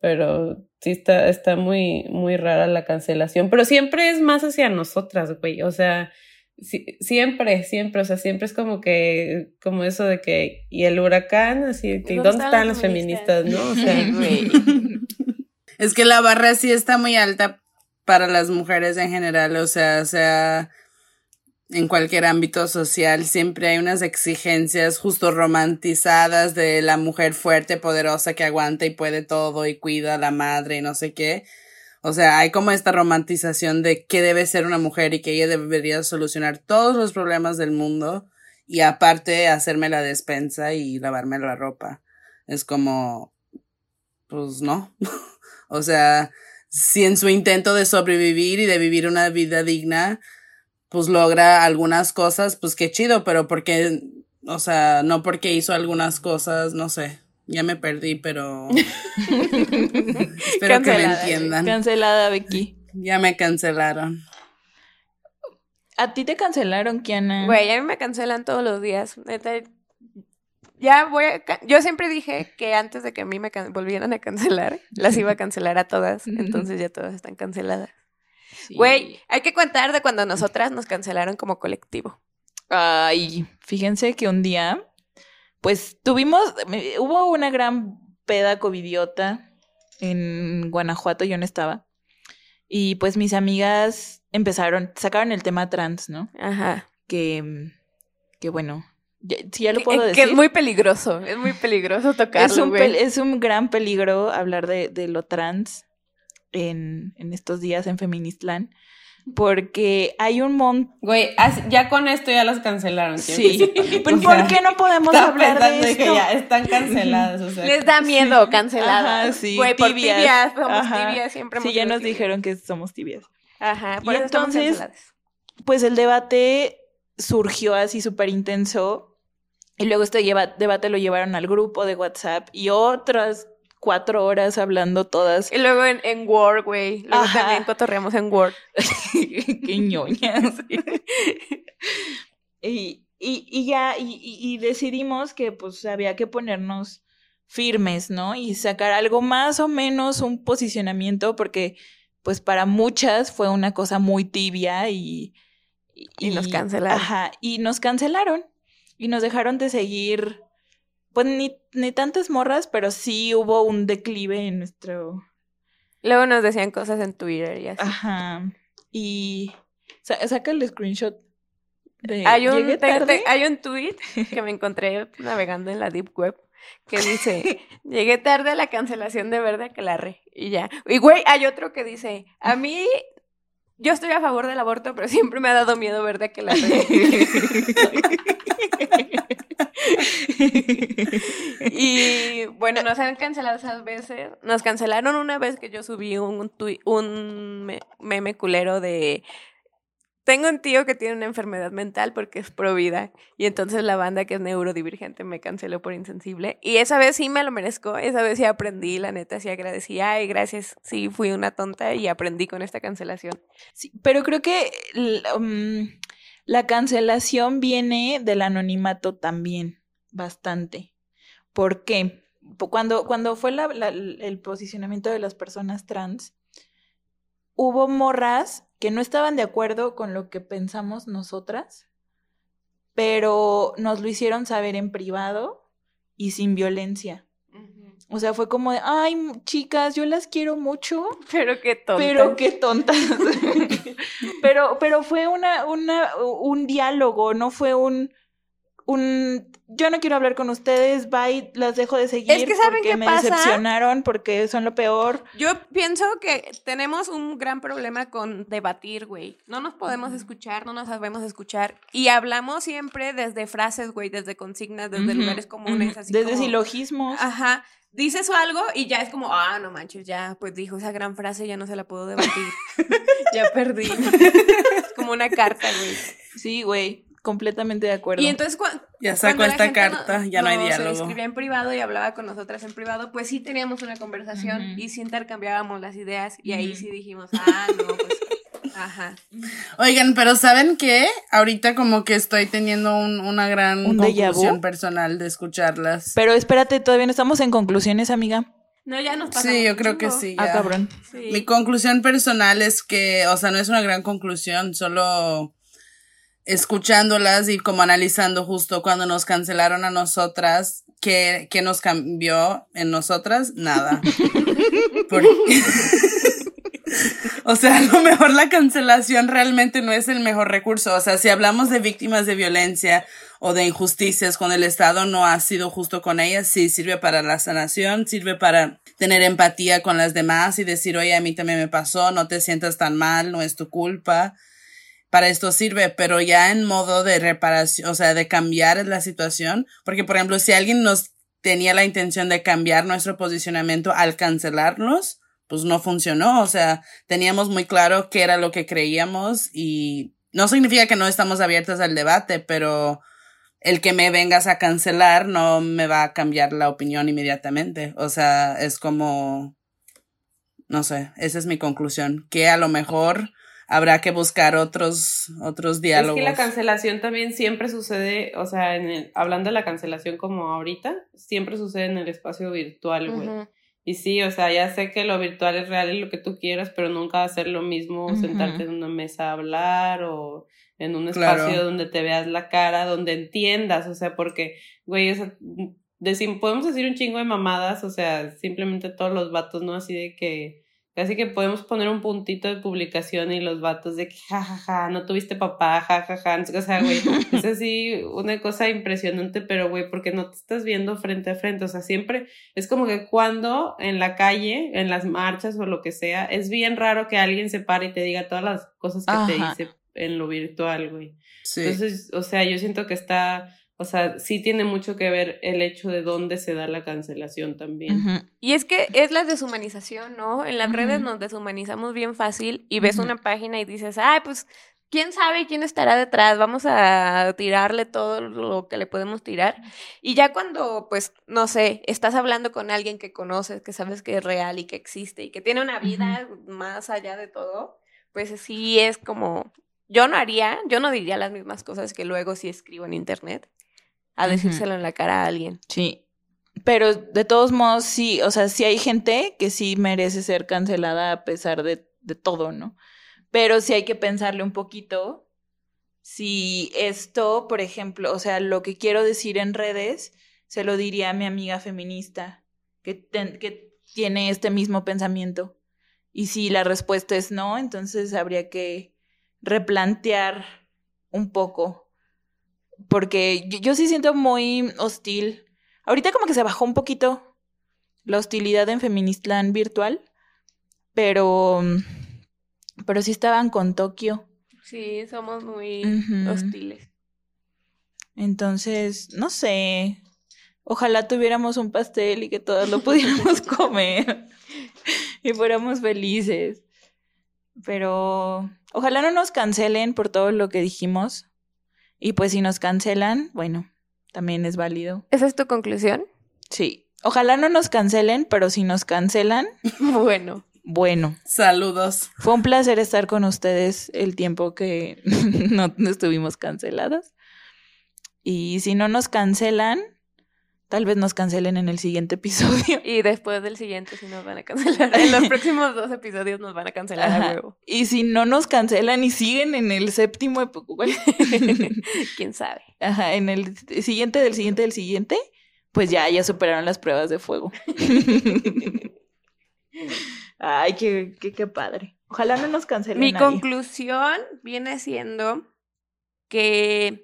Pero sí está, está muy, muy rara la cancelación, pero siempre es más hacia nosotras, güey, o sea, siempre, siempre, o sea, siempre es como que, como eso de que, y el huracán, así, de que, ¿Dónde ¿dónde, están las feministas, no? O sea, [laughs] Güey. [laughs] Es que la barra sí está muy alta para las mujeres en general, o sea, sea en cualquier ámbito social, siempre hay unas exigencias justo romantizadas de la mujer fuerte, poderosa, que aguanta y puede todo y cuida a la madre y no sé qué. O sea, hay como esta romantización de qué debe ser una mujer y que ella debería solucionar todos los problemas del mundo y aparte hacerme la despensa y lavarme la ropa. Es como, pues no. [laughs] O sea, si en su intento de sobrevivir y de vivir una vida digna, pues logra algunas cosas, pues qué chido, pero porque, o sea, no porque hizo algunas cosas, no sé, ya me perdí, pero [laughs] espero que me Cancelada, entiendan. Cancelada, Becky. Ya me cancelaron. ¿A ti te cancelaron, Kiana? Güey, a mí me cancelan todos los días. Ya voy a... Yo siempre dije que antes de que a mí me volvieran a cancelar, las iba a cancelar a todas. Entonces ya todas están canceladas. Sí. Güey, hay que contar de cuando nosotras nos cancelaron como colectivo. Ay, fíjense que un día, pues tuvimos, hubo una gran peda covidiota en Guanajuato, yo no estaba. Y pues mis amigas empezaron, sacaron el tema trans, ¿no? Ajá. Que, que bueno, ya, si ya lo Que- puedo que, decir. es muy peligroso. Es muy peligroso es tocarlo, un, güey. es un gran peligro hablar de, de lo trans en, en estos días en Feministland, porque hay un montón... güey, ya con esto ya las cancelaron. Sí. [laughs] ¿por O sea, qué no podemos hablar de esto? que ya están canceladas, o sea. Les da miedo canceladas. Ajá, sí, Güey, por tibias. Somos Ajá. tibias, siempre Sí, ya nos tibias. dijeron que somos tibias. Ajá, Y eso entonces-. Pues el debate surgió así súper intenso y luego este debate lo llevaron al grupo de WhatsApp y otras cuatro horas hablando todas. Y luego en, en Word, güey. Luego Ajá. también cotorreamos en Word. [laughs] Qué ñoñas. y, y, y ya, y, y- y decidimos que pues había que ponernos firmes, ¿no? Y sacar algo más o menos un posicionamiento, porque pues para muchas fue una cosa muy tibia y... Y nos cancelaron. Ajá, y nos cancelaron. Y nos dejaron de seguir, pues ni, ni tantas morras, pero sí hubo un declive en nuestro... Luego nos decían cosas en Twitter y así. Ajá. Y sa- saca el screenshot de hay, un, ¿Llegué te- te- hay un tweet que me [laughs] encontré navegando en la Deep Web que dice, llegué tarde a la cancelación de Verde Aquelarre. Y ya. Y güey, hay otro que dice, a mí, yo estoy a favor del aborto, pero siempre me ha dado miedo Verde Aquelarre. [laughs] y bueno, nos han cancelado esas veces. Nos cancelaron una vez que yo subí un, tui- un me- meme culero de tengo un tío que tiene una enfermedad mental porque es pro vida y entonces la banda que es neurodivergente me canceló por insensible y esa vez sí me lo merezco, esa vez sí aprendí, la neta sí agradecí, ay gracias, sí fui una tonta y aprendí con esta cancelación. Sí, pero creo que um, la cancelación viene del anonimato también, bastante. ¿Por qué? Cuando, cuando fue el posicionamiento de las personas trans, hubo morras que no estaban de acuerdo con lo que pensamos nosotras, pero nos lo hicieron saber en privado y sin violencia. O sea, fue como de, ay, chicas, yo las quiero mucho, Pero qué tonto. pero qué tontas. [laughs] pero, pero fue una, una, un diálogo, no fue un, un, yo no quiero hablar con ustedes, bye, las dejo de seguir. Es que ¿saben porque qué me pasa? decepcionaron, porque son lo peor. Yo pienso que tenemos un gran problema con debatir, güey. No nos podemos escuchar, no nos sabemos escuchar. Y hablamos siempre desde frases, güey, desde consignas, desde lugares comunes. Así Desde como- silogismos. Ajá. Dices algo y ya es como, ah, no manches, ya, pues dijo esa gran frase, ya no se la puedo debatir. [laughs] ya perdí. es [laughs] como una carta, güey. Sí, güey, completamente de acuerdo. Y entonces cuando... Ya sacó esta carta, ya no hay Se diálogo. escribía en privado y hablaba con nosotras en privado, pues sí teníamos una conversación y sí intercambiábamos las ideas y ahí sí dijimos, ah, no, pues, ajá. Oigan, pero ¿saben qué? Ahorita como que estoy teniendo un- una gran ¿Un déjà conclusión personal de escucharlas. Pero espérate, todavía no estamos en conclusiones, amiga. No, ya nos pasamos. Sí, yo creo que sí. Ah, cabrón. Sí. Mi conclusión personal es que, o sea, no es una gran conclusión, solo escuchándolas y como analizando justo cuando nos cancelaron a nosotras, ¿qué, qué nos cambió en nosotras? Nada. [laughs] Porque- [laughs] [laughs] o sea, a lo mejor la cancelación realmente no es el mejor recurso. O sea, si hablamos de víctimas de violencia o de injusticias cuando el Estado no ha sido justo con ellas, sí sirve para la sanación, sirve para tener empatía con las demás y decir, oye, a mí también me pasó, no te sientas tan mal, no es tu culpa. Para esto sirve, pero ya en modo de reparación, o sea, de cambiar la situación, porque por ejemplo, si alguien nos tenía la intención de cambiar nuestro posicionamiento al cancelarnos, pues no funcionó, o sea, teníamos muy claro qué era lo que creíamos y no significa que no estamos abiertas al debate, pero el que me vengas a cancelar no me va a cambiar la opinión inmediatamente. O sea, es como, no sé, esa es mi conclusión, que a lo mejor habrá que buscar otros, otros diálogos. Es que la cancelación también siempre sucede, o sea, en el- hablando de la cancelación como ahorita, siempre sucede en el espacio virtual, güey. Y sí, o sea, ya sé que lo virtual es real y lo que tú quieras, pero nunca va a ser lo mismo sentarte en una mesa a hablar o en un Claro. espacio donde te veas la cara, donde entiendas, o sea, porque, güey, o sea, podemos decir un chingo de mamadas, o sea, simplemente todos los vatos, ¿no? Así de que, casi que podemos poner un puntito de publicación y los vatos de que, jajaja, no tuviste papá, jajaja, o sea, güey, [laughs] es así una cosa impresionante, pero, güey, porque no te estás viendo frente a frente, o sea, siempre es como que cuando en la calle, en las marchas o lo que sea, es bien raro que alguien se pare y te diga todas las cosas que Ajá. te dice en lo virtual, güey. Sí. Entonces, o sea, yo siento que está, o sea, sí tiene mucho que ver el hecho de dónde se da la cancelación también. Y es que es la deshumanización, ¿no? En las redes nos deshumanizamos bien fácil y ves Ujú. una página y dices, ay, pues, ¿quién sabe quién estará detrás? Vamos a tirarle todo lo que le podemos tirar. Y ya cuando, pues, no sé, estás hablando con alguien que conoces, que sabes que es real y que existe y que tiene una vida más allá de todo, pues sí es como, yo no haría, yo no diría las mismas cosas que luego sí escribo en internet a decírselo en la cara a alguien. Sí. Pero de todos modos, sí, o sea, sí hay gente que sí merece ser cancelada a pesar de, de todo, ¿no? Pero sí hay que pensarle un poquito si esto, por ejemplo, o sea, lo que quiero decir en redes, se lo diría a mi amiga feminista que, ten- que tiene este mismo pensamiento. Y si la respuesta es no, entonces habría que replantear un poco. Porque yo, yo sí siento muy hostil. Ahorita como que se bajó un poquito la hostilidad en Feministland virtual, pero, pero sí estaban con Tokio. Sí, somos muy hostiles. Entonces, no sé. Ojalá tuviéramos un pastel y que todos lo pudiéramos [laughs] comer y fuéramos felices. Pero ojalá no nos cancelen por todo lo que dijimos. Y pues si nos cancelan, bueno, también es válido. ¿Esa es tu conclusión? Sí. Ojalá no nos cancelen, pero si nos cancelan, [laughs] Bueno. bueno. Saludos. Fue un placer estar con ustedes el tiempo que [laughs] no estuvimos canceladas. Y si no nos cancelan, tal vez nos cancelen en el siguiente episodio. Y después del siguiente sí nos van a cancelar. En los próximos dos episodios nos van a cancelar Ajá. a huevo. Y si no nos cancelan y siguen en el séptimo, bueno, [laughs] ¿Quién sabe? ajá, en el siguiente del siguiente del siguiente, pues ya, ya superaron las pruebas de fuego. [laughs] Ay, qué, qué, qué padre. Ojalá no nos cancelen. Mi nadie. conclusión viene siendo que,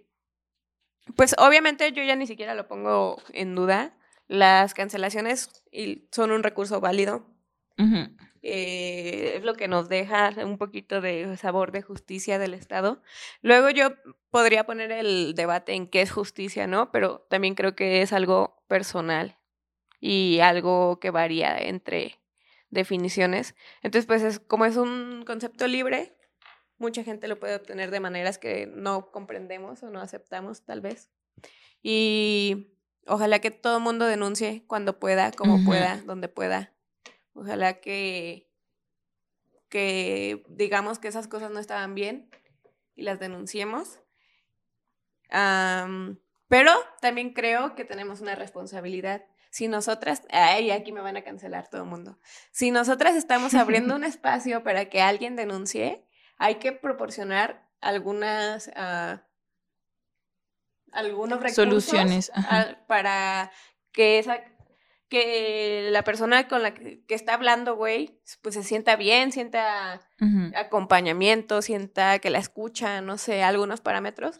pues obviamente yo ya ni siquiera lo pongo en duda. Las cancelaciones son un recurso válido. Eh, es lo que nos deja un poquito de sabor de justicia del Estado. Luego yo podría poner el debate en qué es justicia, ¿no? Pero también creo que es algo personal y algo que varía entre definiciones. Entonces, pues es como es un concepto libre, mucha gente lo puede obtener de maneras que no comprendemos o no aceptamos, tal vez. Y ojalá que todo el mundo denuncie cuando pueda, como pueda, donde pueda. Ojalá que, que digamos que esas cosas no estaban bien y las denunciemos. Pero también creo que tenemos una responsabilidad. Si nosotras, ay, aquí me van a cancelar todo el mundo. Si nosotras estamos abriendo [laughs] un espacio para que alguien denuncie, hay que proporcionar algunas, ah, algunos recursos Soluciones, para que esa que la persona con la que, que está hablando, güey, pues se sienta bien, sienta acompañamiento, sienta que la escucha, no sé, algunos parámetros.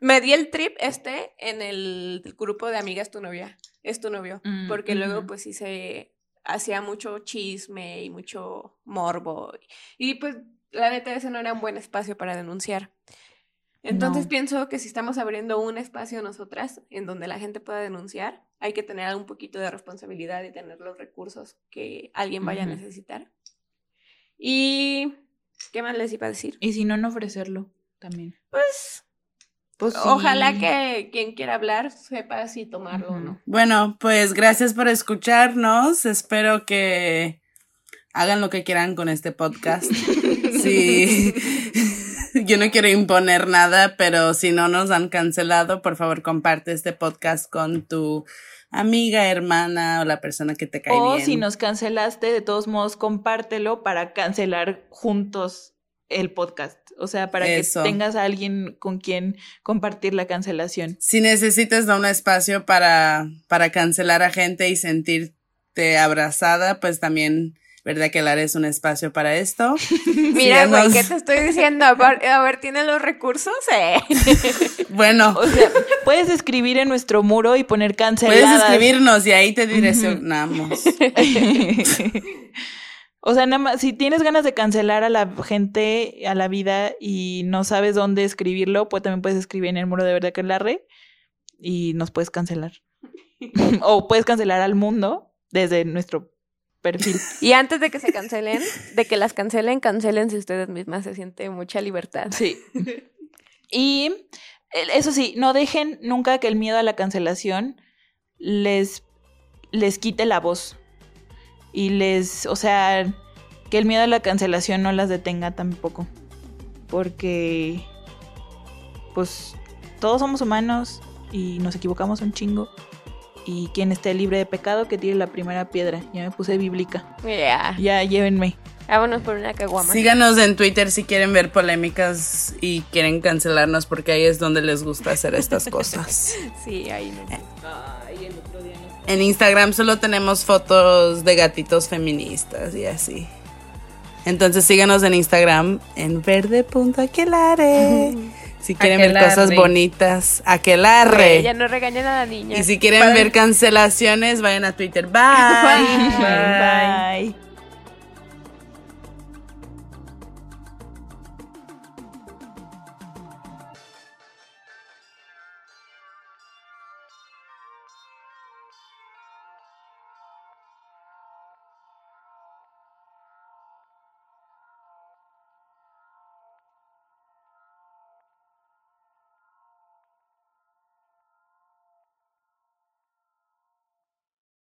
Me di el trip este en el grupo de amigas tu novia, es tu novio, Mm, porque luego pues sí se hacía mucho chisme y mucho morbo y pues la neta ese no era un buen espacio para denunciar. Entonces No. pienso que si estamos abriendo un espacio nosotras en donde la gente pueda denunciar, hay que tener un poquito de responsabilidad y tener los recursos que alguien vaya a necesitar. Y ¿qué más les iba a decir? Y si no, no ofrecerlo también. Pues Pues sí. ojalá que quien quiera hablar sepa si tomarlo o no. Bueno, pues gracias por escucharnos. Espero que hagan lo que quieran con este podcast. [laughs] Sí. [laughs] Yo no quiero imponer nada, pero si no nos han cancelado, por favor comparte este podcast con tu amiga, hermana o la persona que te cae O bien. si nos cancelaste, de todos modos, compártelo para cancelar juntos el podcast. O sea, para Eso. que tengas a alguien con quien compartir la cancelación. Si necesitas un espacio para, para cancelar a gente y sentirte abrazada, pues también, ¿verdad que Lara es un espacio para esto? [laughs] Mira, güey, Síganos. ¿qué te estoy diciendo? A ver, a ver, ¿tienen los recursos? [laughs] Eh. Bueno, O sea, puedes escribir en nuestro muro y poner puedes canceladas. escribirnos y ahí te [laughs] direccionamos. o sea, nada más, si tienes ganas de cancelar a la gente, a la vida y no sabes dónde escribirlo, pues también puedes escribir en el muro de verdad que la red y nos puedes cancelar. o puedes cancelar al mundo desde nuestro perfil. Y antes de que se cancelen, de que las cancelen, cancelense ustedes mismas, se siente mucha libertad. Sí. Y eh, eso sí, no dejen nunca que el miedo a la cancelación les, les quite la voz. Y les, o sea, que el miedo a la cancelación no las detenga tampoco. Porque, pues, todos somos humanos y nos equivocamos un chingo. Y quien esté libre de pecado, que tire la primera piedra. Ya me puse bíblica. Ya. Ya, llévenme. Vámonos por una caguama. Síganos en Twitter si quieren ver polémicas y quieren cancelarnos porque ahí es donde les gusta hacer estas [laughs] cosas. Sí, ahí no. En Instagram solo tenemos fotos de gatitos feministas y así. Entonces síganos en Instagram en verde.aquelare. [laughs] Si quieren ver cosas bonitas, aquelarre. Ya no regañen a la niña. Y si quieren ver cancelaciones, vayan a Twitter. Bye. [laughs] Bye.